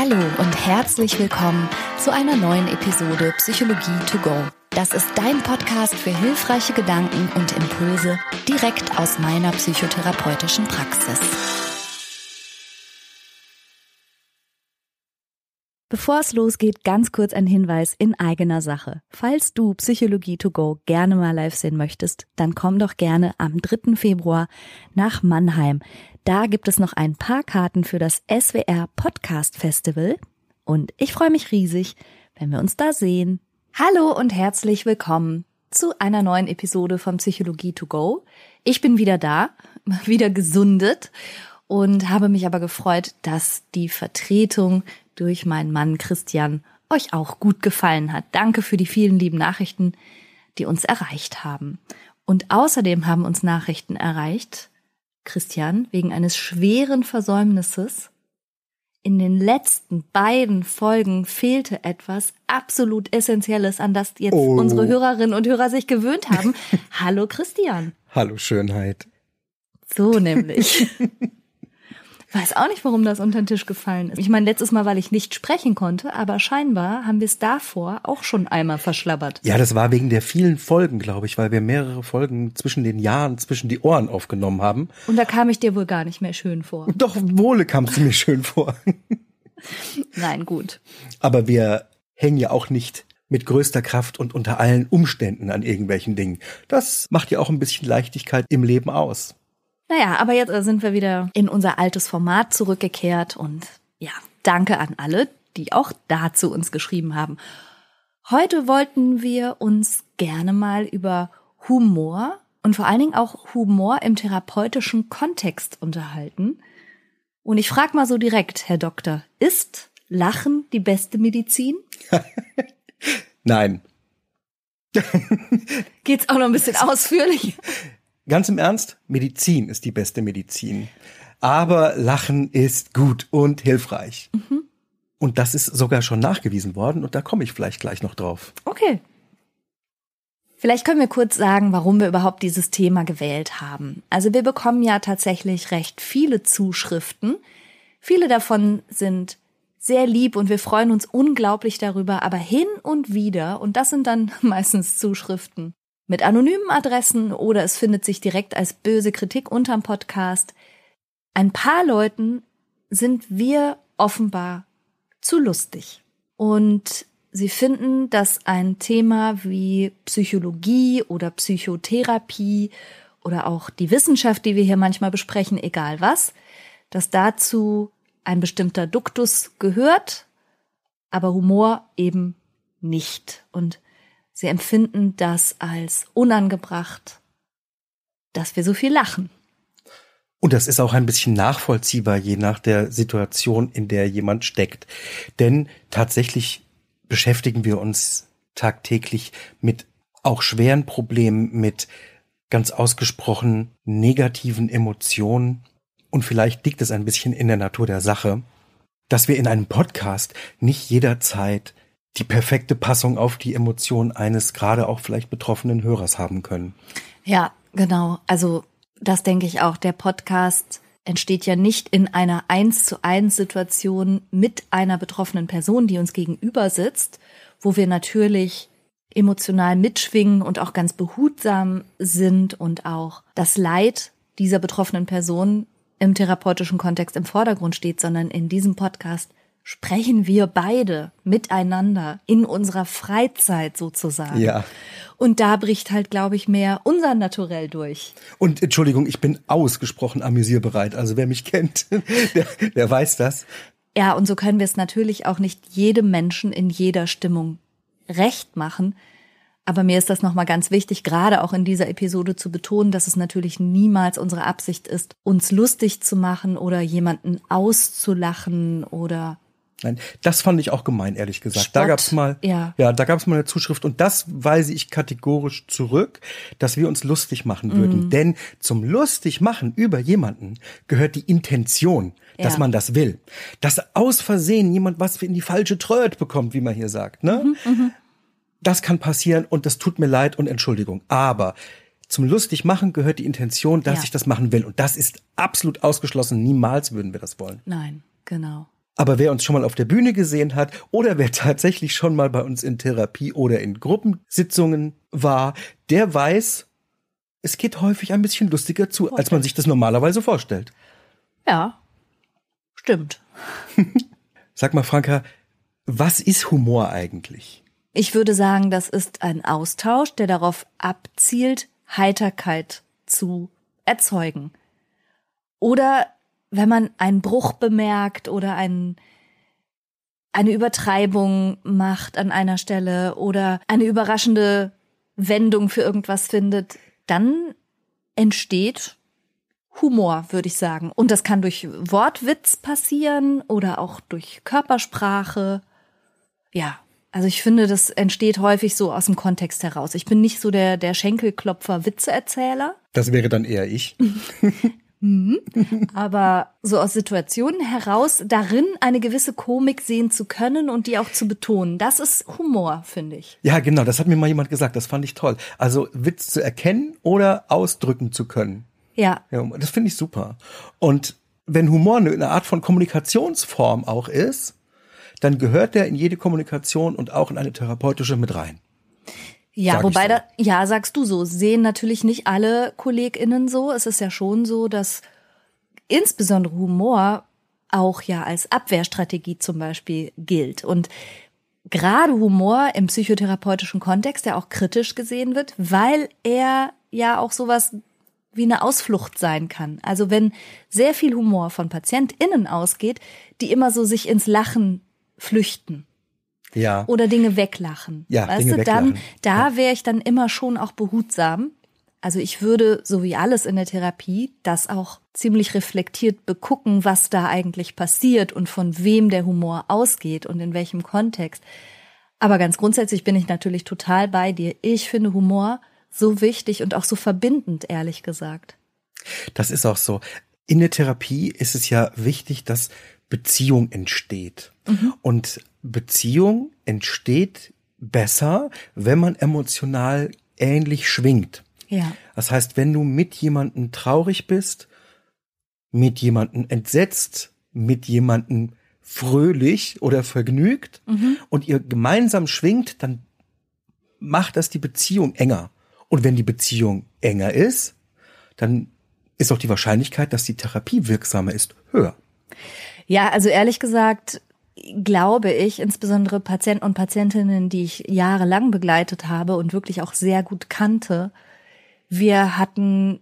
Hallo und herzlich willkommen zu einer neuen Episode Psychologie to go. Das ist dein Podcast für hilfreiche Gedanken und Impulse direkt aus meiner psychotherapeutischen Praxis. Bevor es losgeht, ganz kurz ein Hinweis in eigener Sache. Falls du Psychologie to go gerne mal live sehen möchtest, dann komm doch gerne am 3. Februar nach Mannheim. Da gibt es noch ein paar Karten für das SWR Podcast Festival und ich freue mich riesig, wenn wir uns da sehen. Hallo und herzlich willkommen zu einer neuen Episode von Psychologie to go. Ich bin wieder da, wieder gesundet und habe mich aber gefreut, dass die Vertretung durch meinen Mann Christian euch auch gut gefallen hat. Danke für die vielen lieben Nachrichten, die uns erreicht haben. Und außerdem haben uns Nachrichten erreicht, Christian, wegen eines schweren Versäumnisses. In den letzten beiden Folgen fehlte etwas absolut Essentielles, an das jetzt oh. unsere Hörerinnen und Hörer sich gewöhnt haben. Hallo Christian. Hallo Schönheit. So nämlich. Weiß auch nicht, warum das unter den Tisch gefallen ist. Ich meine, letztes Mal, weil ich nicht sprechen konnte, aber scheinbar haben wir es davor auch schon einmal verschlabbert. Ja, das war wegen der vielen Folgen, glaube ich, weil wir mehrere Folgen zwischen den Jahren, zwischen die Ohren aufgenommen haben. Und da kam ich dir wohl gar nicht mehr schön vor. Doch, wohle kamst du mir schön vor. Nein, gut. Aber wir hängen ja auch nicht mit größter Kraft und unter allen Umständen an irgendwelchen Dingen. Das macht ja auch ein bisschen Leichtigkeit im Leben aus. Naja, aber jetzt sind wir wieder in unser altes Format zurückgekehrt und ja, danke an alle, die auch dazu uns geschrieben haben. Heute wollten wir uns gerne mal über Humor und vor allen Dingen auch Humor im therapeutischen Kontext unterhalten. Und ich frage mal so direkt, Herr Doktor, ist Lachen die beste Medizin? Nein. Geht's auch noch ein bisschen ausführlich? Ganz im Ernst, Medizin ist die beste Medizin. Aber Lachen ist gut und hilfreich. Mhm. Und das ist sogar schon nachgewiesen worden und da komme ich vielleicht gleich noch drauf. Okay. Vielleicht können wir kurz sagen, warum wir überhaupt dieses Thema gewählt haben. Also wir bekommen ja tatsächlich recht viele Zuschriften. Viele davon sind sehr lieb und wir freuen uns unglaublich darüber, aber hin und wieder, und das sind dann meistens Zuschriften, mit anonymen Adressen oder es findet sich direkt als böse Kritik unterm Podcast. Ein paar Leuten sind wir offenbar zu lustig. Und sie finden, dass ein Thema wie Psychologie oder Psychotherapie oder auch die Wissenschaft, die wir hier manchmal besprechen, egal was, dass dazu ein bestimmter Duktus gehört, aber Humor eben nicht. Und Sie empfinden das als unangebracht, dass wir so viel lachen. Und das ist auch ein bisschen nachvollziehbar, je nach der Situation, in der jemand steckt. Denn tatsächlich beschäftigen wir uns tagtäglich mit auch schweren Problemen, mit ganz ausgesprochen negativen Emotionen. Und vielleicht liegt es ein bisschen in der Natur der Sache, dass wir in einem Podcast nicht jederzeit die perfekte Passung auf die Emotion eines gerade auch vielleicht betroffenen Hörers haben können. Ja, genau. Also das denke ich auch. Der Podcast entsteht ja nicht in einer eins zu eins Situation mit einer betroffenen Person, die uns gegenüber sitzt, wo wir natürlich emotional mitschwingen und auch ganz behutsam sind und auch das Leid dieser betroffenen Person im therapeutischen Kontext im Vordergrund steht, sondern in diesem Podcast sprechen wir beide miteinander in unserer Freizeit sozusagen. Ja. Und da bricht halt, glaube ich, mehr unser Naturell durch. Und Entschuldigung, ich bin ausgesprochen amüsierbereit. Also wer mich kennt, der, der weiß das. Ja, und so können wir es natürlich auch nicht jedem Menschen in jeder Stimmung recht machen. Aber mir ist das nochmal ganz wichtig, gerade auch in dieser Episode zu betonen, dass es natürlich niemals unsere Absicht ist, uns lustig zu machen oder jemanden auszulachen oder Nein, das fand ich auch gemein, ehrlich gesagt. Spott, da gab's mal, ja, ja da gab's mal eine Zuschrift und das weise ich kategorisch zurück, dass wir uns lustig machen würden. Mhm. Denn zum lustig machen über jemanden gehört die Intention, dass ja. man das will. Dass aus Versehen jemand was in die falsche Tröd bekommt, wie man hier sagt, ne? Mhm, mhm, das kann passieren und das tut mir leid und Entschuldigung. Aber zum lustig machen gehört die Intention, dass ja. ich das machen will und das ist absolut ausgeschlossen. Niemals würden wir das wollen. Nein, genau. Aber wer uns schon mal auf der Bühne gesehen hat oder wer tatsächlich schon mal bei uns in Therapie oder in Gruppensitzungen war, der weiß, es geht häufig ein bisschen lustiger zu, als man sich das normalerweise vorstellt. Ja, stimmt. Sag mal, Franka, was ist Humor eigentlich? Ich würde sagen, das ist ein Austausch, der darauf abzielt, Heiterkeit zu erzeugen. Oder wenn man einen Bruch bemerkt oder einen, eine Übertreibung macht an einer Stelle oder eine überraschende Wendung für irgendwas findet, dann entsteht Humor, würde ich sagen. Und das kann durch Wortwitz passieren oder auch durch Körpersprache. Ja, also ich finde, das entsteht häufig so aus dem Kontext heraus. Ich bin nicht so der, der Schenkelklopfer Witzeerzähler. Das wäre dann eher ich. Mhm. Aber so aus Situationen heraus, darin eine gewisse Komik sehen zu können und die auch zu betonen, das ist Humor, finde ich. Ja, genau, das hat mir mal jemand gesagt, das fand ich toll. Also Witz zu erkennen oder ausdrücken zu können. Ja. ja das finde ich super. Und wenn Humor eine Art von Kommunikationsform auch ist, dann gehört der in jede Kommunikation und auch in eine therapeutische mit rein. Ja, Sag wobei so. da, ja, sagst du so, sehen natürlich nicht alle KollegInnen so. Es ist ja schon so, dass insbesondere Humor auch ja als Abwehrstrategie zum Beispiel gilt. Und gerade Humor im psychotherapeutischen Kontext, der auch kritisch gesehen wird, weil er ja auch sowas wie eine Ausflucht sein kann. Also wenn sehr viel Humor von PatientInnen ausgeht, die immer so sich ins Lachen flüchten ja. oder Dinge weglachen. Ja, weißt Dinge du, dann, weglachen. da wäre ich dann immer schon auch behutsam. Also ich würde, so wie alles in der Therapie, das auch ziemlich reflektiert begucken, was da eigentlich passiert und von wem der Humor ausgeht und in welchem Kontext. Aber ganz grundsätzlich bin ich natürlich total bei dir. Ich finde Humor so wichtig und auch so verbindend, ehrlich gesagt. Das ist auch so. In der Therapie ist es ja wichtig, dass Beziehung entsteht. Mhm. Und Beziehung entsteht besser, wenn man emotional ähnlich schwingt. Ja. Das heißt, wenn du mit jemandem traurig bist, mit jemandem entsetzt, mit jemandem fröhlich oder vergnügt mhm. und ihr gemeinsam schwingt, dann macht das die Beziehung enger. Und wenn die Beziehung enger ist, dann ist auch die Wahrscheinlichkeit, dass die Therapie wirksamer ist, höher. Ja, also ehrlich gesagt glaube ich, insbesondere Patienten und Patientinnen, die ich jahrelang begleitet habe und wirklich auch sehr gut kannte, wir hatten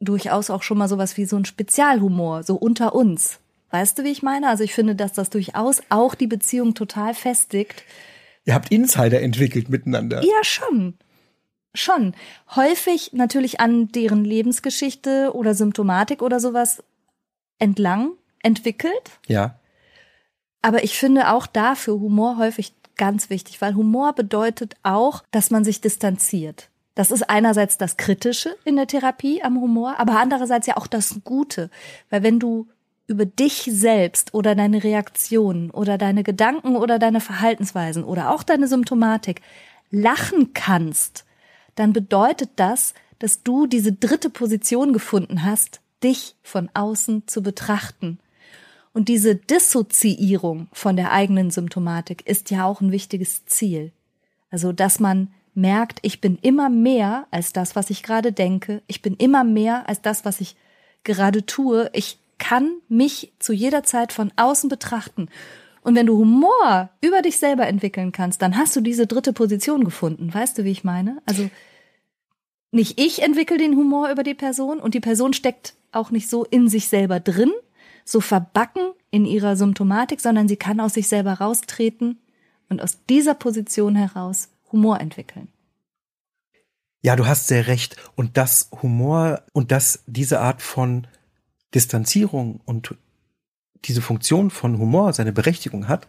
durchaus auch schon mal sowas wie so ein Spezialhumor, so unter uns. Weißt du, wie ich meine? Also ich finde, dass das durchaus auch die Beziehung total festigt. Ihr habt Insider entwickelt miteinander. Ja, schon. Schon. Häufig natürlich an deren Lebensgeschichte oder Symptomatik oder sowas entlang entwickelt. Ja. Aber ich finde auch dafür Humor häufig ganz wichtig, weil Humor bedeutet auch, dass man sich distanziert. Das ist einerseits das Kritische in der Therapie am Humor, aber andererseits ja auch das Gute. Weil wenn du über dich selbst oder deine Reaktionen oder deine Gedanken oder deine Verhaltensweisen oder auch deine Symptomatik lachen kannst, dann bedeutet das, dass du diese dritte Position gefunden hast, dich von außen zu betrachten und diese Dissoziierung von der eigenen Symptomatik ist ja auch ein wichtiges Ziel. Also, dass man merkt, ich bin immer mehr als das, was ich gerade denke. Ich bin immer mehr als das, was ich gerade tue. Ich kann mich zu jeder Zeit von außen betrachten. Und wenn du Humor über dich selber entwickeln kannst, dann hast du diese dritte Position gefunden. Weißt du, wie ich meine? Also nicht ich entwickle den Humor über die Person und die Person steckt auch nicht so in sich selber drin, so verbacken in ihrer Symptomatik, sondern sie kann aus sich selber raustreten und aus dieser Position heraus Humor entwickeln. Ja, du hast sehr recht. Und das Humor und das diese Art von Distanzierung und diese Funktion von Humor seine Berechtigung hat,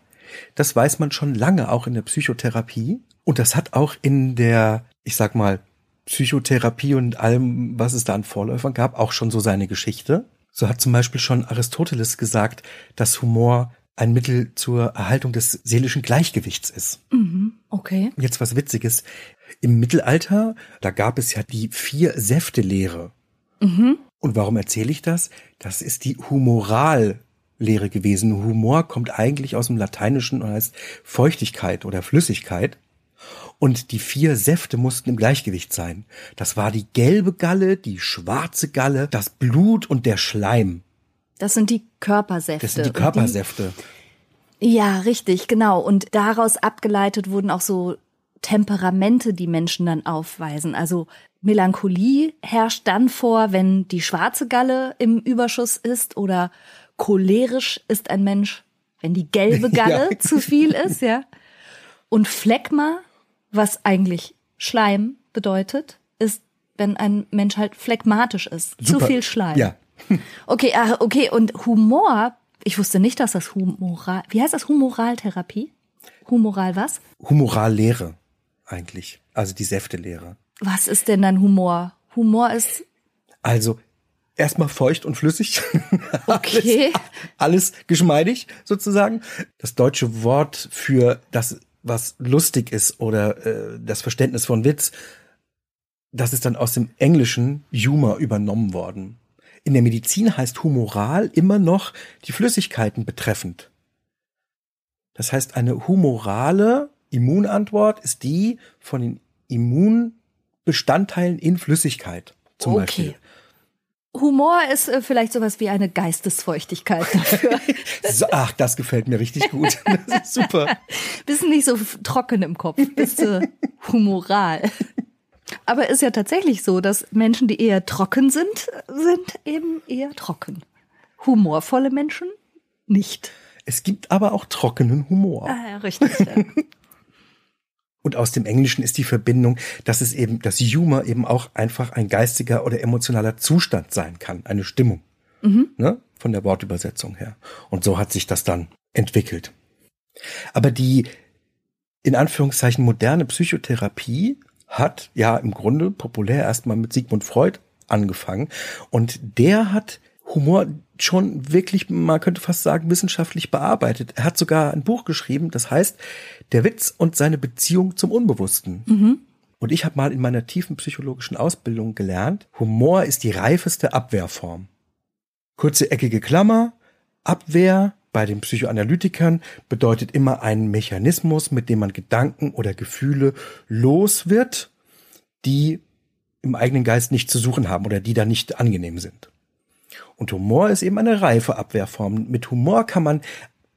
das weiß man schon lange auch in der Psychotherapie. Und das hat auch in der, ich sag mal, Psychotherapie und allem, was es da an Vorläufern gab, auch schon so seine Geschichte. So hat zum Beispiel schon Aristoteles gesagt, dass Humor ein Mittel zur Erhaltung des seelischen Gleichgewichts ist. Mhm, okay. Jetzt was Witziges. Im Mittelalter, da gab es ja die Vier-Säfte-Lehre. Mhm. Und warum erzähle ich das? Das ist die Humorallehre Lehre gewesen. Humor kommt eigentlich aus dem Lateinischen und heißt Feuchtigkeit oder Flüssigkeit. Und die vier Säfte mussten im Gleichgewicht sein. Das war die gelbe Galle, die schwarze Galle, das Blut und der Schleim. Das sind die Körpersäfte. Das sind die Körpersäfte. Die, ja, richtig, genau. Und daraus abgeleitet wurden auch so Temperamente, die Menschen dann aufweisen. Also Melancholie herrscht dann vor, wenn die schwarze Galle im Überschuss ist oder cholerisch ist ein Mensch, wenn die gelbe Galle ja. zu viel ist, ja. Und Phlegma, was eigentlich Schleim bedeutet, ist, wenn ein Mensch halt phlegmatisch ist. Super. Zu viel Schleim. Ja. Okay, ach, okay, und Humor, ich wusste nicht, dass das Humoral, wie heißt das Humoraltherapie? Humoral was? Humorallehre, eigentlich. Also die Säftelehre. Was ist denn dann Humor? Humor ist. Also, erstmal feucht und flüssig. Okay. alles, alles geschmeidig, sozusagen. Das deutsche Wort für das, was lustig ist oder äh, das Verständnis von Witz, das ist dann aus dem Englischen Humor übernommen worden. In der Medizin heißt humoral immer noch die Flüssigkeiten betreffend. Das heißt, eine humorale Immunantwort ist die von den Immun Bestandteilen in Flüssigkeit zum okay. Beispiel. Humor ist äh, vielleicht sowas wie eine Geistesfeuchtigkeit dafür. so, ach, das gefällt mir richtig gut. Das ist super. Bist nicht so trocken im Kopf, bist du humoral. Aber ist ja tatsächlich so, dass Menschen, die eher trocken sind, sind eben eher trocken. Humorvolle Menschen nicht. Es gibt aber auch trockenen Humor. Ah, ja, richtig. Ja. Und aus dem Englischen ist die Verbindung, dass es eben, dass Humor eben auch einfach ein geistiger oder emotionaler Zustand sein kann, eine Stimmung. Mhm. Ne? Von der Wortübersetzung her. Und so hat sich das dann entwickelt. Aber die, in Anführungszeichen, moderne Psychotherapie hat ja im Grunde populär erstmal mit Sigmund Freud angefangen. Und der hat Humor schon wirklich, man könnte fast sagen, wissenschaftlich bearbeitet. Er hat sogar ein Buch geschrieben, das heißt Der Witz und seine Beziehung zum Unbewussten. Mhm. Und ich habe mal in meiner tiefen psychologischen Ausbildung gelernt, Humor ist die reifeste Abwehrform. Kurze eckige Klammer, Abwehr bei den Psychoanalytikern bedeutet immer einen Mechanismus, mit dem man Gedanken oder Gefühle los wird, die im eigenen Geist nicht zu suchen haben oder die da nicht angenehm sind. Und Humor ist eben eine reife Abwehrform. Mit Humor kann man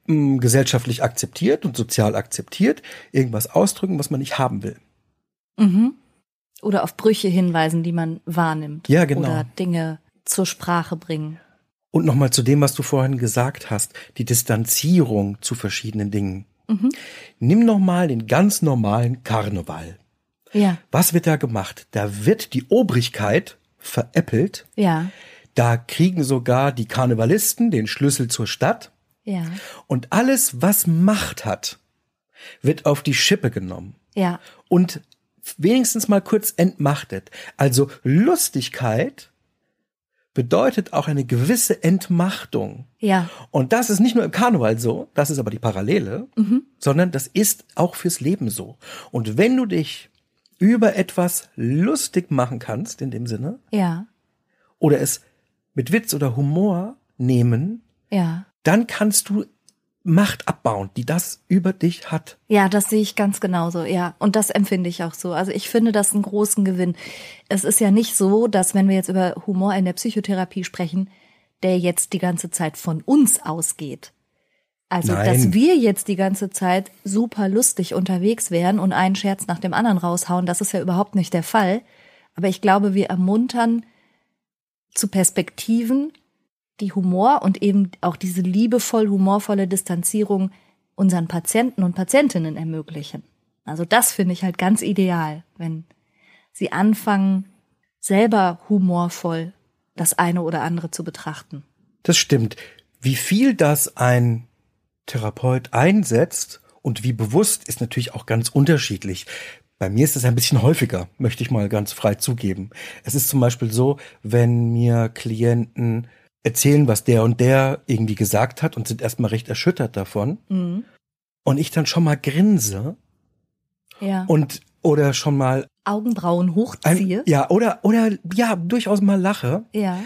mh, mm, gesellschaftlich akzeptiert und sozial akzeptiert irgendwas ausdrücken, was man nicht haben will. Mhm. Oder auf Brüche hinweisen, die man wahrnimmt. Ja, genau. Oder Dinge zur Sprache bringen. Und nochmal zu dem, was du vorhin gesagt hast, die Distanzierung zu verschiedenen Dingen. Mhm. Nimm nochmal den ganz normalen Karneval. Ja. Was wird da gemacht? Da wird die Obrigkeit veräppelt. Ja. Da kriegen sogar die Karnevalisten den Schlüssel zur Stadt. Ja. Und alles, was Macht hat, wird auf die Schippe genommen. Ja. Und wenigstens mal kurz entmachtet. Also Lustigkeit bedeutet auch eine gewisse Entmachtung. Ja. Und das ist nicht nur im Karneval so, das ist aber die Parallele, mhm. sondern das ist auch fürs Leben so. Und wenn du dich über etwas lustig machen kannst, in dem Sinne, ja. oder es mit Witz oder Humor nehmen, ja. dann kannst du Macht abbauen, die das über dich hat. Ja, das sehe ich ganz genauso, ja. Und das empfinde ich auch so. Also ich finde das einen großen Gewinn. Es ist ja nicht so, dass wenn wir jetzt über Humor in der Psychotherapie sprechen, der jetzt die ganze Zeit von uns ausgeht. Also, Nein. dass wir jetzt die ganze Zeit super lustig unterwegs wären und einen Scherz nach dem anderen raushauen, das ist ja überhaupt nicht der Fall. Aber ich glaube, wir ermuntern zu Perspektiven, die Humor und eben auch diese liebevoll humorvolle Distanzierung unseren Patienten und Patientinnen ermöglichen. Also das finde ich halt ganz ideal, wenn sie anfangen, selber humorvoll das eine oder andere zu betrachten. Das stimmt. Wie viel das ein Therapeut einsetzt und wie bewusst ist natürlich auch ganz unterschiedlich. Bei mir ist es ein bisschen häufiger, möchte ich mal ganz frei zugeben. Es ist zum Beispiel so, wenn mir Klienten erzählen, was der und der irgendwie gesagt hat und sind erstmal recht erschüttert davon. Mhm. Und ich dann schon mal grinse. Ja. Und oder schon mal Augenbrauen hochziehe. Ein, ja, oder oder ja, durchaus mal lache. Ja.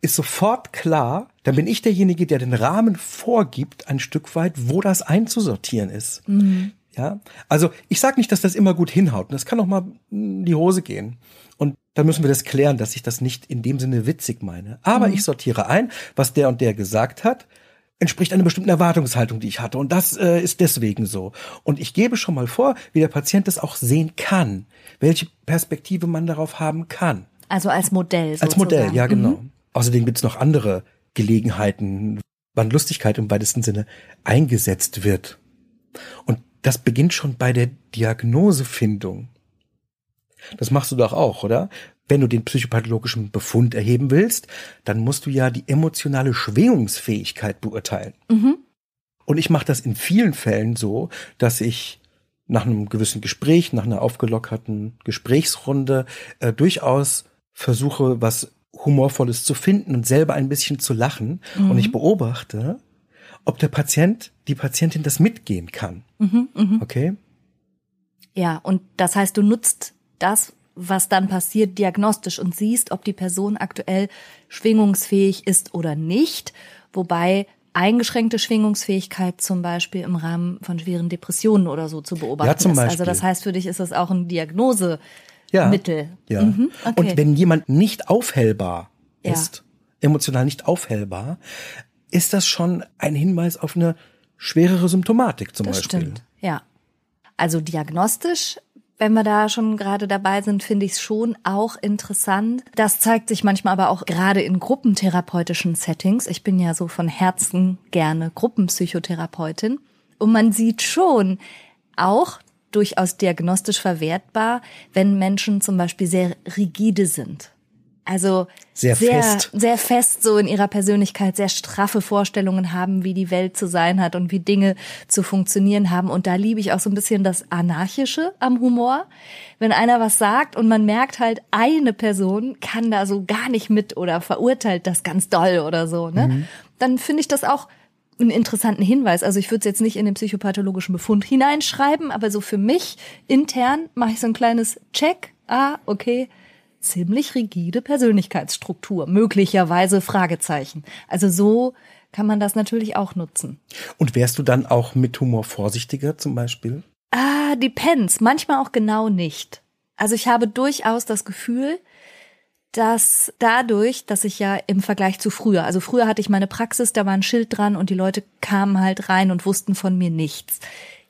ist sofort klar, dann bin ich derjenige, der den Rahmen vorgibt, ein Stück weit, wo das einzusortieren ist. Mhm. Ja, also ich sage nicht, dass das immer gut hinhaut. Das kann auch mal in die Hose gehen. Und dann müssen wir das klären, dass ich das nicht in dem Sinne witzig meine. Aber mhm. ich sortiere ein, was der und der gesagt hat, entspricht einer bestimmten Erwartungshaltung, die ich hatte. Und das äh, ist deswegen so. Und ich gebe schon mal vor, wie der Patient das auch sehen kann, welche Perspektive man darauf haben kann. Also als Modell. Sozusagen. Als Modell, ja genau. Mhm. Außerdem gibt es noch andere Gelegenheiten, wann Lustigkeit im weitesten Sinne eingesetzt wird. Und das beginnt schon bei der Diagnosefindung. Das machst du doch auch, oder? Wenn du den psychopathologischen Befund erheben willst, dann musst du ja die emotionale Schwingungsfähigkeit beurteilen. Mhm. Und ich mache das in vielen Fällen so, dass ich nach einem gewissen Gespräch, nach einer aufgelockerten Gesprächsrunde äh, durchaus versuche, was Humorvolles zu finden und selber ein bisschen zu lachen. Mhm. Und ich beobachte, ob der Patient, die Patientin das mitgehen kann. Mhm, mh. Okay? Ja, und das heißt, du nutzt das, was dann passiert, diagnostisch und siehst, ob die Person aktuell schwingungsfähig ist oder nicht. Wobei eingeschränkte Schwingungsfähigkeit zum Beispiel im Rahmen von schweren Depressionen oder so zu beobachten ja, zum Beispiel. ist. Also das heißt, für dich ist das auch ein Diagnose. Ja. Ja. Mhm, okay. Und wenn jemand nicht aufhellbar ist, ja. emotional nicht aufhellbar, ist das schon ein Hinweis auf eine schwerere Symptomatik zum das Beispiel. Stimmt, ja. Also diagnostisch, wenn wir da schon gerade dabei sind, finde ich es schon auch interessant. Das zeigt sich manchmal aber auch gerade in gruppentherapeutischen Settings. Ich bin ja so von Herzen gerne Gruppenpsychotherapeutin. Und man sieht schon auch durchaus diagnostisch verwertbar, wenn Menschen zum Beispiel sehr rigide sind. Also sehr, sehr fest. sehr fest so in ihrer Persönlichkeit, sehr straffe Vorstellungen haben, wie die Welt zu sein hat und wie Dinge zu funktionieren haben. Und da liebe ich auch so ein bisschen das Anarchische am Humor. Wenn einer was sagt und man merkt halt, eine Person kann da so gar nicht mit oder verurteilt das ganz doll oder so, ne? Mhm. Dann finde ich das auch einen interessanten Hinweis. Also ich würde es jetzt nicht in den psychopathologischen Befund hineinschreiben, aber so für mich intern mache ich so ein kleines Check. Ah, okay, ziemlich rigide Persönlichkeitsstruktur, möglicherweise Fragezeichen. Also so kann man das natürlich auch nutzen. Und wärst du dann auch mit Humor vorsichtiger zum Beispiel? Ah, depends. Manchmal auch genau nicht. Also ich habe durchaus das Gefühl, dass dadurch, dass ich ja im Vergleich zu früher, also früher hatte ich meine Praxis, da war ein Schild dran und die Leute kamen halt rein und wussten von mir nichts.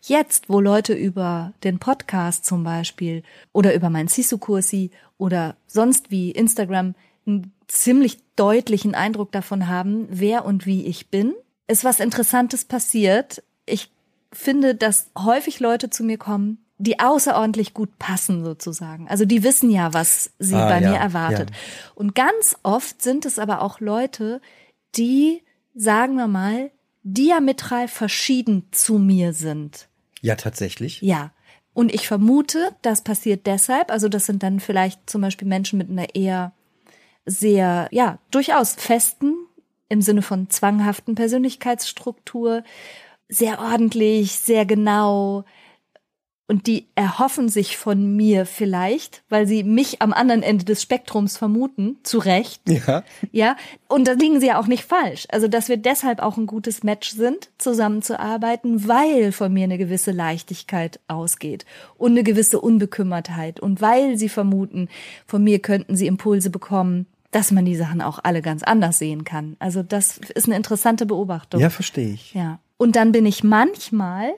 Jetzt, wo Leute über den Podcast zum Beispiel oder über mein Sisu-Kursi oder sonst wie Instagram einen ziemlich deutlichen Eindruck davon haben, wer und wie ich bin, ist was Interessantes passiert. Ich finde, dass häufig Leute zu mir kommen, die außerordentlich gut passen sozusagen. Also die wissen ja, was sie ah, bei ja, mir erwartet. Ja. Und ganz oft sind es aber auch Leute, die, sagen wir mal, diametral verschieden zu mir sind. Ja, tatsächlich. Ja. Und ich vermute, das passiert deshalb, also das sind dann vielleicht zum Beispiel Menschen mit einer eher sehr, ja, durchaus festen, im Sinne von zwanghaften Persönlichkeitsstruktur, sehr ordentlich, sehr genau, und die erhoffen sich von mir vielleicht, weil sie mich am anderen Ende des Spektrums vermuten, zu Recht. Ja. Ja. Und da liegen sie ja auch nicht falsch. Also, dass wir deshalb auch ein gutes Match sind, zusammenzuarbeiten, weil von mir eine gewisse Leichtigkeit ausgeht und eine gewisse Unbekümmertheit und weil sie vermuten, von mir könnten sie Impulse bekommen, dass man die Sachen auch alle ganz anders sehen kann. Also, das ist eine interessante Beobachtung. Ja, verstehe ich. Ja. Und dann bin ich manchmal,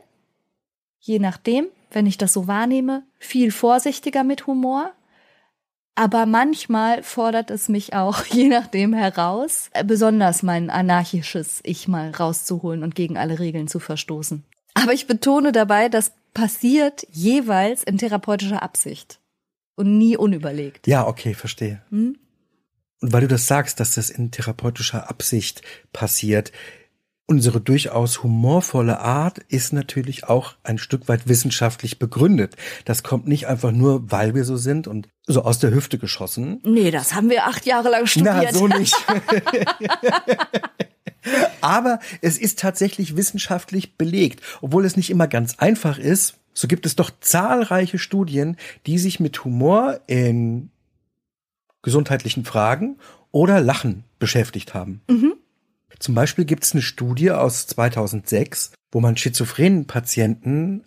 je nachdem, wenn ich das so wahrnehme, viel vorsichtiger mit Humor. Aber manchmal fordert es mich auch, je nachdem heraus, besonders mein anarchisches Ich mal rauszuholen und gegen alle Regeln zu verstoßen. Aber ich betone dabei, das passiert jeweils in therapeutischer Absicht und nie unüberlegt. Ja, okay, verstehe. Hm? Und weil du das sagst, dass das in therapeutischer Absicht passiert, Unsere durchaus humorvolle Art ist natürlich auch ein Stück weit wissenschaftlich begründet. Das kommt nicht einfach nur, weil wir so sind und so aus der Hüfte geschossen. Nee, das haben wir acht Jahre lang studiert. Na, so nicht. Aber es ist tatsächlich wissenschaftlich belegt. Obwohl es nicht immer ganz einfach ist, so gibt es doch zahlreiche Studien, die sich mit Humor in gesundheitlichen Fragen oder Lachen beschäftigt haben. Mhm. Zum Beispiel gibt es eine Studie aus 2006, wo man schizophrenen Patienten,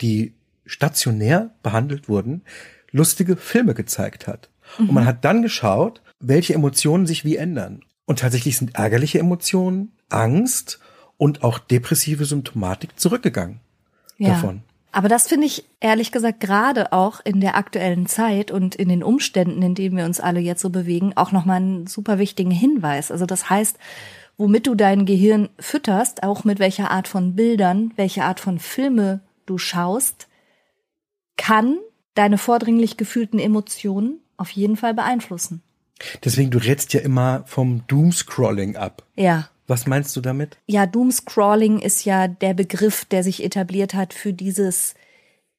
die stationär behandelt wurden, lustige Filme gezeigt hat. Und man hat dann geschaut, welche Emotionen sich wie ändern. Und tatsächlich sind ärgerliche Emotionen, Angst und auch depressive Symptomatik zurückgegangen Ja. davon. Aber das finde ich ehrlich gesagt gerade auch in der aktuellen Zeit und in den Umständen, in denen wir uns alle jetzt so bewegen, auch nochmal einen super wichtigen Hinweis. Also das heißt, womit du dein Gehirn fütterst, auch mit welcher Art von Bildern, welche Art von Filme du schaust, kann deine vordringlich gefühlten Emotionen auf jeden Fall beeinflussen. Deswegen, du rätst ja immer vom Doomscrolling ab. Ja. Was meinst du damit? Ja, Doomscrolling ist ja der Begriff, der sich etabliert hat für dieses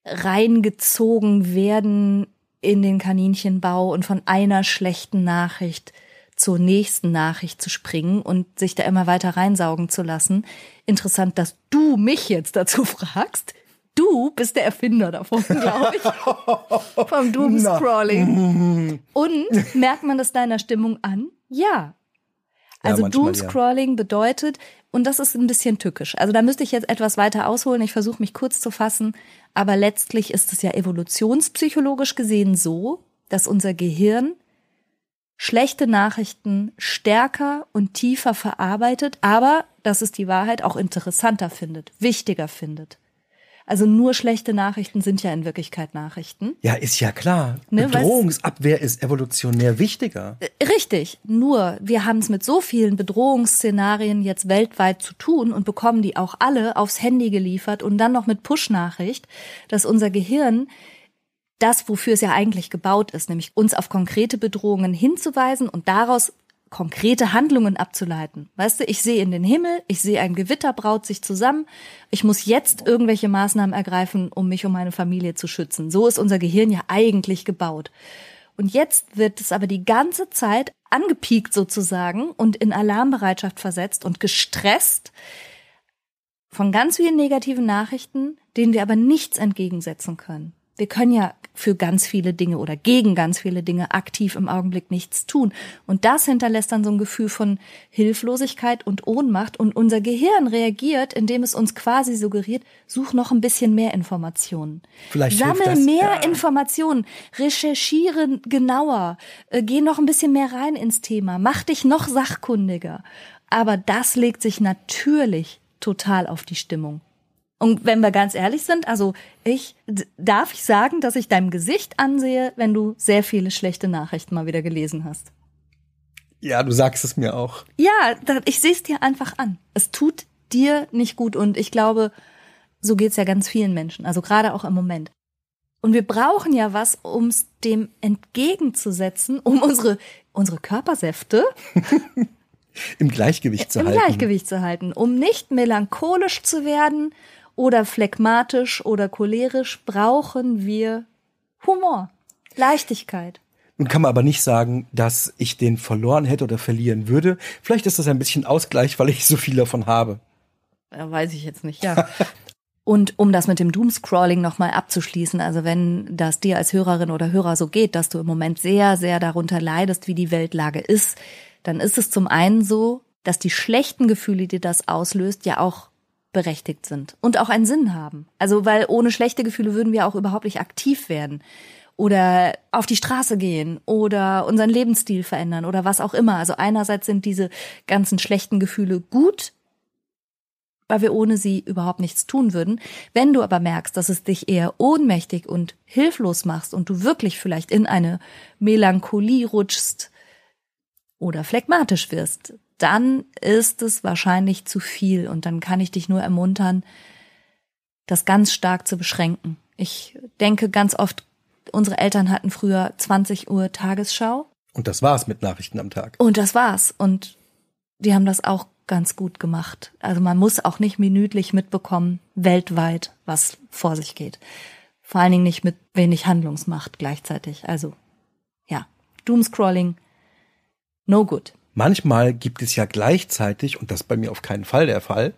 reingezogen werden in den Kaninchenbau und von einer schlechten Nachricht zur nächsten Nachricht zu springen und sich da immer weiter reinsaugen zu lassen. Interessant, dass du mich jetzt dazu fragst. Du bist der Erfinder davon, glaube ich. Vom Doomscrolling. Und merkt man das deiner Stimmung an? Ja. Ja, Also manchmal, Doomscrolling bedeutet, und das ist ein bisschen tückisch. Also da müsste ich jetzt etwas weiter ausholen. Ich versuche mich kurz zu fassen. Aber letztlich ist es ja evolutionspsychologisch gesehen so, dass unser Gehirn schlechte Nachrichten stärker und tiefer verarbeitet, aber, das ist die Wahrheit, auch interessanter findet, wichtiger findet. Also nur schlechte Nachrichten sind ja in Wirklichkeit Nachrichten. Ja, ist ja klar. Ne, Bedrohungsabwehr ist evolutionär wichtiger. Richtig, nur wir haben es mit so vielen Bedrohungsszenarien jetzt weltweit zu tun und bekommen die auch alle aufs Handy geliefert und dann noch mit Push-Nachricht, dass unser Gehirn das, wofür es ja eigentlich gebaut ist, nämlich uns auf konkrete Bedrohungen hinzuweisen und daraus konkrete Handlungen abzuleiten. Weißt du, ich sehe in den Himmel, ich sehe ein Gewitter braut sich zusammen, ich muss jetzt irgendwelche Maßnahmen ergreifen, um mich und meine Familie zu schützen. So ist unser Gehirn ja eigentlich gebaut. Und jetzt wird es aber die ganze Zeit angepiekt sozusagen und in Alarmbereitschaft versetzt und gestresst von ganz vielen negativen Nachrichten, denen wir aber nichts entgegensetzen können. Wir können ja für ganz viele Dinge oder gegen ganz viele Dinge aktiv im Augenblick nichts tun. Und das hinterlässt dann so ein Gefühl von Hilflosigkeit und Ohnmacht. Und unser Gehirn reagiert, indem es uns quasi suggeriert, such noch ein bisschen mehr Informationen. Vielleicht Sammel das, mehr ja. Informationen, recherchiere genauer, äh, geh noch ein bisschen mehr rein ins Thema, mach dich noch sachkundiger. Aber das legt sich natürlich total auf die Stimmung. Und wenn wir ganz ehrlich sind, also ich, darf ich sagen, dass ich deinem Gesicht ansehe, wenn du sehr viele schlechte Nachrichten mal wieder gelesen hast. Ja, du sagst es mir auch. Ja, ich sehe es dir einfach an. Es tut dir nicht gut und ich glaube, so geht's ja ganz vielen Menschen, also gerade auch im Moment. Und wir brauchen ja was, um es dem entgegenzusetzen, um unsere, unsere Körpersäfte Im Gleichgewicht zu im halten. Gleichgewicht zu halten, um nicht melancholisch zu werden oder phlegmatisch oder cholerisch, brauchen wir Humor, Leichtigkeit. Nun kann man aber nicht sagen, dass ich den verloren hätte oder verlieren würde. Vielleicht ist das ein bisschen Ausgleich, weil ich so viel davon habe. Ja, weiß ich jetzt nicht, ja. Und um das mit dem Doomscrolling nochmal abzuschließen, also wenn das dir als Hörerin oder Hörer so geht, dass du im Moment sehr, sehr darunter leidest, wie die Weltlage ist, dann ist es zum einen so, dass die schlechten Gefühle, die das auslöst, ja auch berechtigt sind und auch einen Sinn haben. Also weil ohne schlechte Gefühle würden wir auch überhaupt nicht aktiv werden oder auf die Straße gehen oder unseren Lebensstil verändern oder was auch immer. Also einerseits sind diese ganzen schlechten Gefühle gut, weil wir ohne sie überhaupt nichts tun würden. Wenn du aber merkst, dass es dich eher ohnmächtig und hilflos machst und du wirklich vielleicht in eine Melancholie rutschst oder phlegmatisch wirst, dann ist es wahrscheinlich zu viel und dann kann ich dich nur ermuntern, das ganz stark zu beschränken. Ich denke ganz oft, unsere Eltern hatten früher 20 Uhr Tagesschau Und das war's mit Nachrichten am Tag. und das war's. Und die haben das auch ganz gut gemacht. Also man muss auch nicht minütlich mitbekommen, weltweit, was vor sich geht. Vor allen Dingen nicht mit wenig Handlungsmacht gleichzeitig. Also, ja, Doomscrolling, no good. Manchmal gibt es ja gleichzeitig, und das bei mir auf keinen Fall der Fall,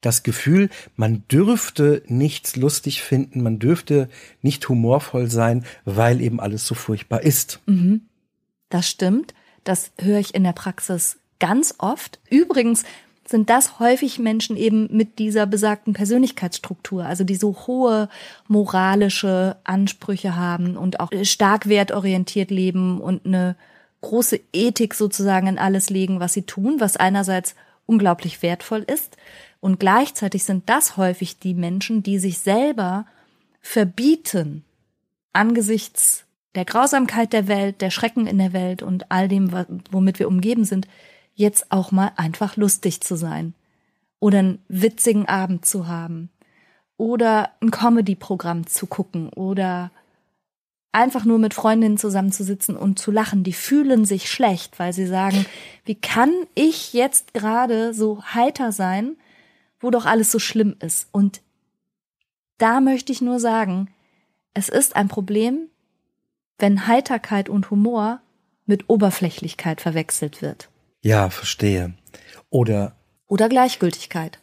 das Gefühl, man dürfte nichts lustig finden, man dürfte nicht humorvoll sein, weil eben alles so furchtbar ist. Das stimmt. Das höre ich in der Praxis ganz oft. Übrigens sind das häufig Menschen eben mit dieser besagten Persönlichkeitsstruktur, also die so hohe moralische Ansprüche haben und auch stark wertorientiert leben und eine große Ethik sozusagen in alles legen, was sie tun, was einerseits unglaublich wertvoll ist. Und gleichzeitig sind das häufig die Menschen, die sich selber verbieten, angesichts der Grausamkeit der Welt, der Schrecken in der Welt und all dem, womit wir umgeben sind, jetzt auch mal einfach lustig zu sein oder einen witzigen Abend zu haben oder ein Comedy-Programm zu gucken oder einfach nur mit Freundinnen zusammenzusitzen und zu lachen. Die fühlen sich schlecht, weil sie sagen, wie kann ich jetzt gerade so heiter sein, wo doch alles so schlimm ist? Und da möchte ich nur sagen, es ist ein Problem, wenn Heiterkeit und Humor mit Oberflächlichkeit verwechselt wird. Ja, verstehe. Oder oder Gleichgültigkeit.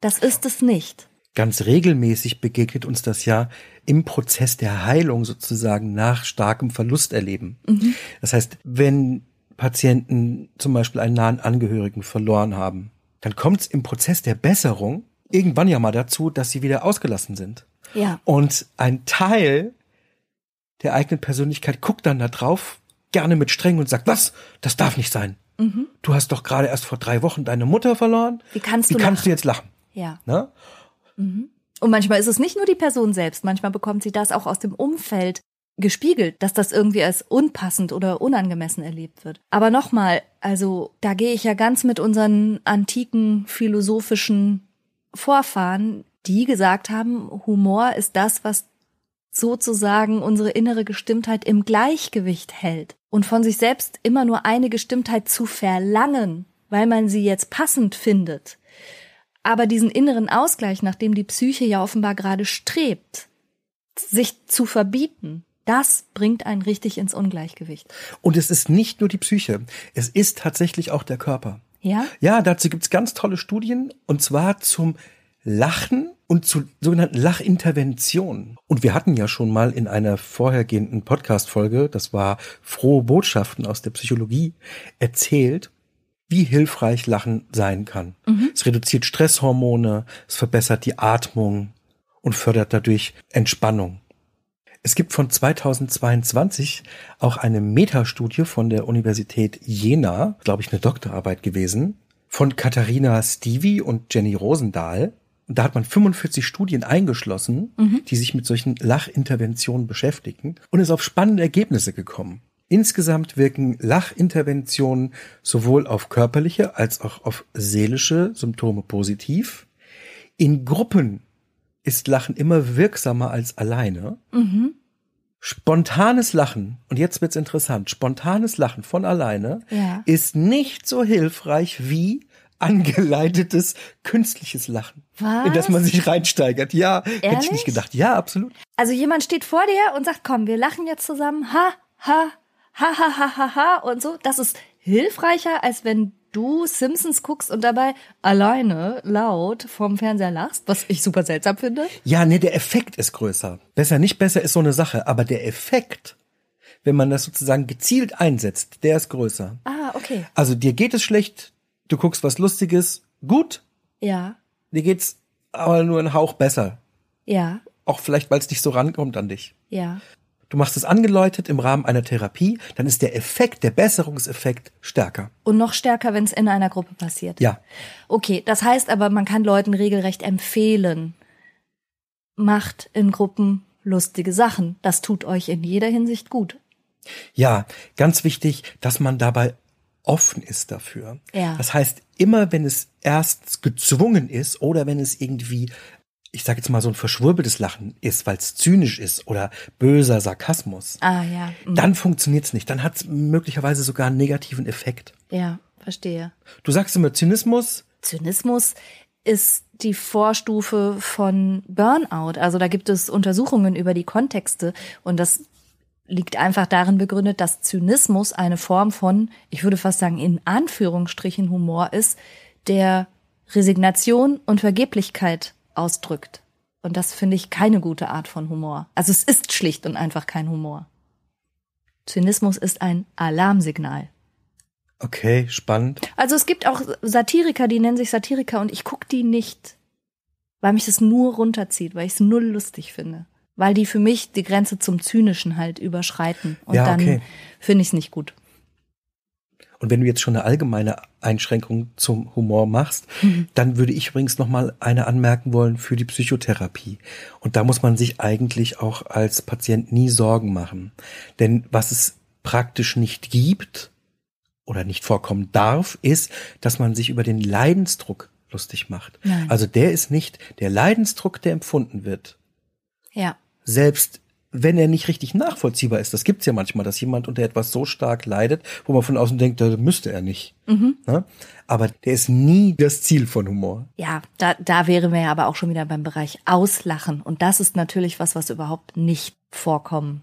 Das ist es nicht. Ganz regelmäßig begegnet uns das ja im Prozess der Heilung sozusagen nach starkem Verlust erleben. Mhm. Das heißt, wenn Patienten zum Beispiel einen nahen Angehörigen verloren haben, dann kommt es im Prozess der Besserung irgendwann ja mal dazu, dass sie wieder ausgelassen sind. Ja. Und ein Teil der eigenen Persönlichkeit guckt dann da drauf, gerne mit streng und sagt, was? Das darf nicht sein. Mhm. Du hast doch gerade erst vor drei Wochen deine Mutter verloren. Wie kannst du, Wie kannst du jetzt lachen? Ja. Ne? Mhm. Und manchmal ist es nicht nur die Person selbst, manchmal bekommt sie das auch aus dem Umfeld gespiegelt, dass das irgendwie als unpassend oder unangemessen erlebt wird. Aber nochmal, also da gehe ich ja ganz mit unseren antiken philosophischen Vorfahren, die gesagt haben, Humor ist das, was sozusagen unsere innere Gestimmtheit im Gleichgewicht hält. Und von sich selbst immer nur eine Gestimmtheit zu verlangen, weil man sie jetzt passend findet. Aber diesen inneren Ausgleich, nach dem die Psyche ja offenbar gerade strebt, sich zu verbieten, das bringt einen richtig ins Ungleichgewicht. Und es ist nicht nur die Psyche, es ist tatsächlich auch der Körper. Ja? Ja, dazu gibt's ganz tolle Studien, und zwar zum Lachen und zu sogenannten Lachinterventionen. Und wir hatten ja schon mal in einer vorhergehenden Podcast-Folge, das war Frohe Botschaften aus der Psychologie, erzählt, wie hilfreich Lachen sein kann. Mhm. Es reduziert Stresshormone, es verbessert die Atmung und fördert dadurch Entspannung. Es gibt von 2022 auch eine Metastudie von der Universität Jena, glaube ich eine Doktorarbeit gewesen, von Katharina Stevie und Jenny Rosendahl. Und da hat man 45 Studien eingeschlossen, mhm. die sich mit solchen Lachinterventionen beschäftigen und ist auf spannende Ergebnisse gekommen. Insgesamt wirken Lachinterventionen sowohl auf körperliche als auch auf seelische Symptome positiv. In Gruppen ist Lachen immer wirksamer als alleine. Mhm. Spontanes Lachen, und jetzt wird's interessant, spontanes Lachen von alleine ja. ist nicht so hilfreich wie angeleitetes künstliches Lachen, Was? in das man sich reinsteigert. Ja, Ehrlich? hätte ich nicht gedacht. Ja, absolut. Also jemand steht vor dir und sagt, komm, wir lachen jetzt zusammen, ha, ha, ha, ha, ha, ha, ha und so. Das ist hilfreicher, als wenn du Simpsons guckst und dabei alleine laut vom Fernseher lachst, was ich super seltsam finde. Ja, nee, der Effekt ist größer. Besser, nicht besser ist so eine Sache, aber der Effekt, wenn man das sozusagen gezielt einsetzt, der ist größer. Ah, okay. Also dir geht es schlecht, du guckst was Lustiges, gut. Ja. Dir geht's aber nur einen Hauch besser. Ja. Auch vielleicht, weil es nicht so rankommt an dich. Ja. Du machst es angeläutet im Rahmen einer Therapie, dann ist der Effekt, der Besserungseffekt stärker. Und noch stärker, wenn es in einer Gruppe passiert. Ja. Okay, das heißt aber, man kann Leuten regelrecht empfehlen, macht in Gruppen lustige Sachen. Das tut euch in jeder Hinsicht gut. Ja, ganz wichtig, dass man dabei offen ist dafür. Ja. Das heißt, immer wenn es erst gezwungen ist oder wenn es irgendwie, ich sage jetzt mal so ein verschwurbeltes Lachen ist, weil es zynisch ist oder böser Sarkasmus, Ah, ja. Mhm. dann funktioniert's nicht. Dann hat es möglicherweise sogar einen negativen Effekt. Ja, verstehe. Du sagst immer Zynismus, Zynismus ist die Vorstufe von Burnout. Also da gibt es Untersuchungen über die Kontexte und das liegt einfach darin begründet, dass Zynismus eine Form von, ich würde fast sagen, in Anführungsstrichen Humor ist, der Resignation und Vergeblichkeit ausdrückt. Und das finde ich keine gute Art von Humor. Also es ist schlicht und einfach kein Humor. Zynismus ist ein Alarmsignal. Okay, spannend. Also es gibt auch Satiriker, die nennen sich Satiriker und ich guck die nicht, weil mich das nur runterzieht, weil ich es null lustig finde. Weil die für mich die Grenze zum Zynischen halt überschreiten. Und Ja, dann okay. finde ich es nicht gut. Und wenn du jetzt schon eine allgemeine Einschränkung zum Humor machst, Mhm. dann würde ich übrigens noch mal eine anmerken wollen für die Psychotherapie. Und da muss man sich eigentlich auch als Patient nie Sorgen machen. Denn was es praktisch nicht gibt oder nicht vorkommen darf, ist, dass man sich über den Leidensdruck lustig macht. Nein. Also der ist nicht der Leidensdruck, der empfunden wird. Ja. Selbst wenn er nicht richtig nachvollziehbar ist, das gibt's ja manchmal, dass jemand unter etwas so stark leidet, wo man von außen denkt, da müsste er nicht. Ne? Aber der ist nie das Ziel von Humor. Ja, da, da wären wir ja aber auch schon wieder beim Bereich Auslachen. Und das ist natürlich was, was überhaupt nicht vorkommen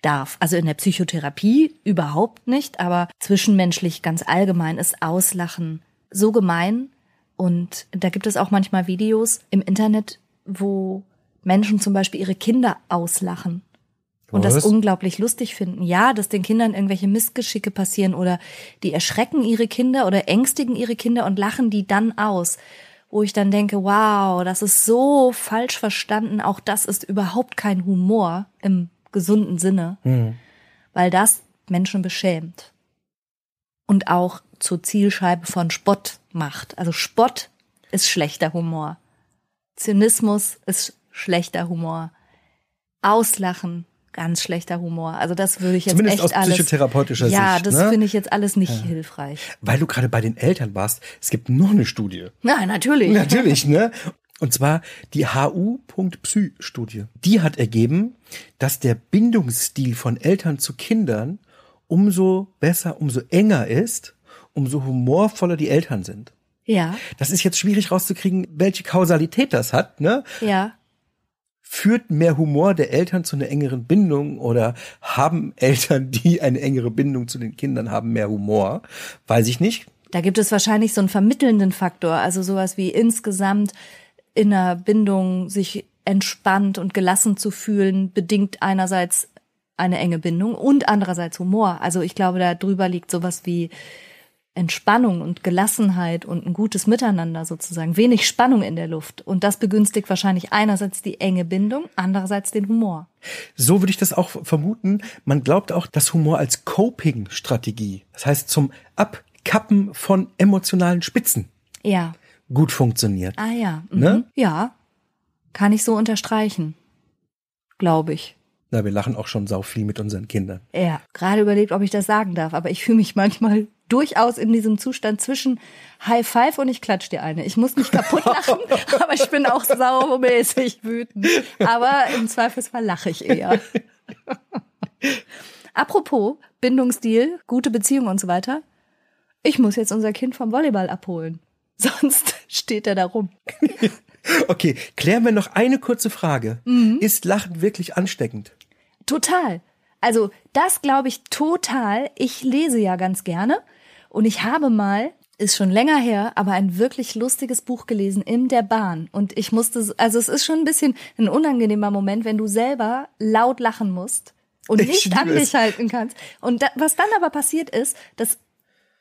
darf. Also in der Psychotherapie überhaupt nicht, aber zwischenmenschlich ganz allgemein ist Auslachen so gemein. Und da gibt es auch manchmal Videos im Internet, wo Menschen zum Beispiel ihre Kinder auslachen. Und das Was? unglaublich lustig finden. Ja, dass den Kindern irgendwelche Missgeschicke passieren oder die erschrecken ihre Kinder oder ängstigen ihre Kinder und lachen die dann aus. Wo ich dann denke, wow, das ist so falsch verstanden. Auch das ist überhaupt kein Humor im gesunden Sinne, weil das Menschen beschämt. Und auch zur Zielscheibe von Spott macht. Also Spott ist schlechter Humor. Zynismus ist schlechter Humor. Auslachen, ganz schlechter Humor. Also das würde ich jetzt Zumindest echt aus alles. psychotherapeutischer ja, Sicht, das ne? finde ich jetzt alles nicht hilfreich. Weil du gerade bei den Eltern warst, es gibt noch eine Studie. Ja, natürlich. Natürlich, ne? Und zwar die HU.psy-Studie. Die hat ergeben, dass der Bindungsstil von Eltern zu Kindern umso besser, umso enger ist, umso humorvoller die Eltern sind. Ja, Das ist jetzt schwierig rauszukriegen, welche Kausalität das hat, ne? ja. Führt mehr Humor der Eltern zu einer engeren Bindung oder haben Eltern, die eine engere Bindung zu den Kindern haben, mehr Humor? Weiß ich nicht. Da gibt es wahrscheinlich so einen vermittelnden Faktor, also sowas wie insgesamt in einer Bindung sich entspannt und gelassen zu fühlen, bedingt einerseits eine enge Bindung und andererseits Humor. Also ich glaube, da drüber liegt sowas wie Entspannung und Gelassenheit und ein gutes Miteinander sozusagen, wenig Spannung in der Luft. Und das begünstigt wahrscheinlich einerseits die enge Bindung, andererseits den Humor. So würde ich das auch vermuten. Man glaubt auch, dass Humor als Coping-Strategie, das heißt zum Abkappen von emotionalen Spitzen, Ja. gut funktioniert. Ah ja. Mhm. Ne? Ja. Kann ich so unterstreichen. Glaube ich. Na, wir lachen auch schon sau viel mit unseren Kindern. Ja. Gerade überlegt, ob ich das sagen darf, aber ich fühle mich manchmal durchaus in diesem Zustand zwischen High Five und ich klatsch dir eine. Ich muss nicht kaputt lachen, aber ich bin auch saumäßig wütend. Aber im Zweifelsfall lache ich eher. Apropos Bindungsstil, gute Beziehung und so weiter. Ich muss jetzt unser Kind vom Volleyball abholen. Sonst steht er da rum. Okay, klären wir noch eine kurze Frage. Mhm. Ist Lachen wirklich ansteckend? Total. Also das glaube ich total. Ich lese ja ganz gerne und ich habe mal, ist schon länger her, aber ein wirklich lustiges Buch gelesen in der Bahn und ich musste, also es ist schon ein bisschen ein unangenehmer Moment, wenn du selber laut lachen musst und Ich nicht an dich halten kannst. Und da, was dann aber passiert ist, dass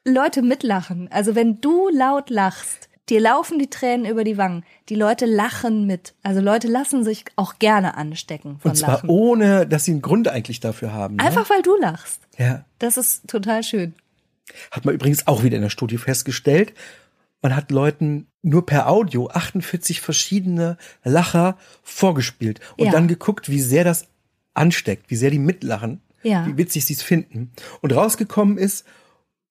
Leute mitlachen. Also wenn du laut lachst, dir laufen die Tränen über die Wangen. Die Leute lachen mit. Also Leute lassen sich auch gerne anstecken von Und zwar Lachen. ohne, dass sie einen Grund eigentlich dafür haben. Ne? Einfach weil du lachst. Ja. Das ist total schön. Hat man übrigens auch wieder in der Studie festgestellt. Man hat Leuten nur per Audio 48 verschiedene Lacher vorgespielt und Ja. dann geguckt, wie sehr das ansteckt, wie sehr die mitlachen, Ja. wie witzig sie es finden. Und rausgekommen ist,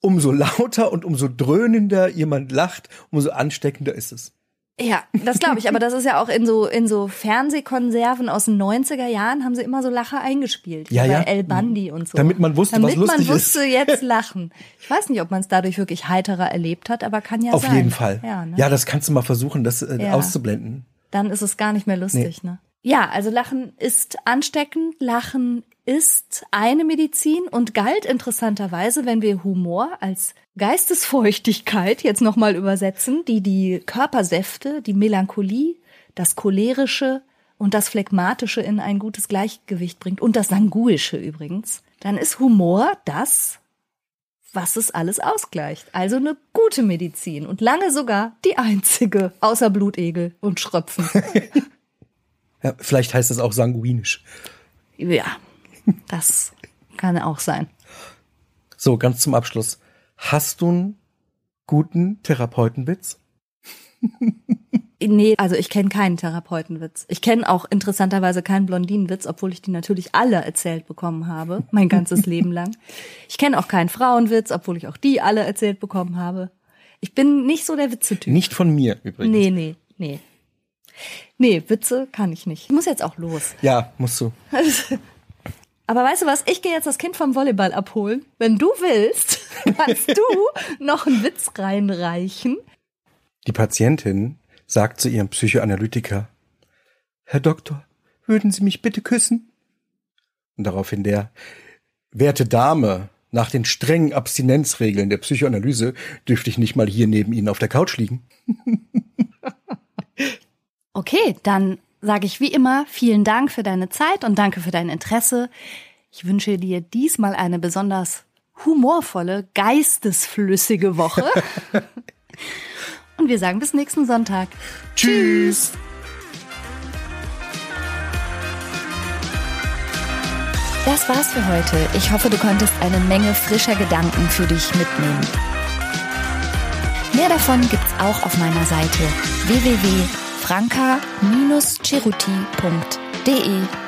umso lauter und umso dröhnender jemand lacht, umso ansteckender ist es. Ja, das glaube ich. Aber das ist ja auch in so, in so Fernsehkonserven aus den 90er Jahren haben sie immer so Lacher eingespielt. Ja, bei ja. El Bandi und so. Damit man wusste, Damit was lustig man ist. wusste, jetzt lachen. Ich weiß nicht, ob man es dadurch wirklich heiterer erlebt hat, aber kann ja Auf sein. jeden Fall. Ja, ne? ja, das kannst du mal versuchen, das äh, Ja. auszublenden. Dann ist es gar nicht mehr lustig, ne? Ja, also Lachen ist ansteckend. Lachen ist eine Medizin und galt interessanterweise, wenn wir Humor als Geistesfeuchtigkeit jetzt nochmal übersetzen, die die Körpersäfte, die Melancholie, das Cholerische und das Phlegmatische in ein gutes Gleichgewicht bringt und das Sanguische übrigens, dann ist Humor das, was es alles ausgleicht. Also eine gute Medizin und lange sogar die einzige, außer Blutegel und Schröpfen. ja, vielleicht heißt es auch sanguinisch. Ja, das kann auch sein. So, ganz zum Abschluss. Hast du einen guten Therapeutenwitz? nee, also ich kenne keinen Therapeutenwitz. Ich kenne auch interessanterweise keinen Blondinenwitz, obwohl ich die natürlich alle erzählt bekommen habe, mein ganzes Leben lang. Ich kenne auch keinen Frauenwitz, obwohl ich auch die alle erzählt bekommen habe. Ich bin nicht so der Witzetyp. Nicht von mir übrigens. Nee, nee, nee. Nee, Witze kann ich nicht. Ich muss jetzt auch los. Ja, musst du. Aber weißt du was? Ich gehe jetzt das Kind vom Volleyball abholen. Wenn du willst, kannst du noch einen Witz reinreichen. Die Patientin sagt zu ihrem Psychoanalytiker, Herr Doktor, würden Sie mich bitte küssen? Und daraufhin der, werte Dame, nach den strengen Abstinenzregeln der Psychoanalyse dürfte ich nicht mal hier neben Ihnen auf der Couch liegen. okay, dann sage ich wie immer vielen Dank für deine Zeit und danke für dein Interesse. Ich wünsche dir diesmal eine besonders humorvolle, geistesflüssige Woche. und wir sagen bis nächsten Sonntag. Tschüss. Das war's für heute. Ich hoffe, du konntest eine Menge frischer Gedanken für dich mitnehmen. Mehr davon gibt's auch auf meiner Seite www.franca-ceruti.de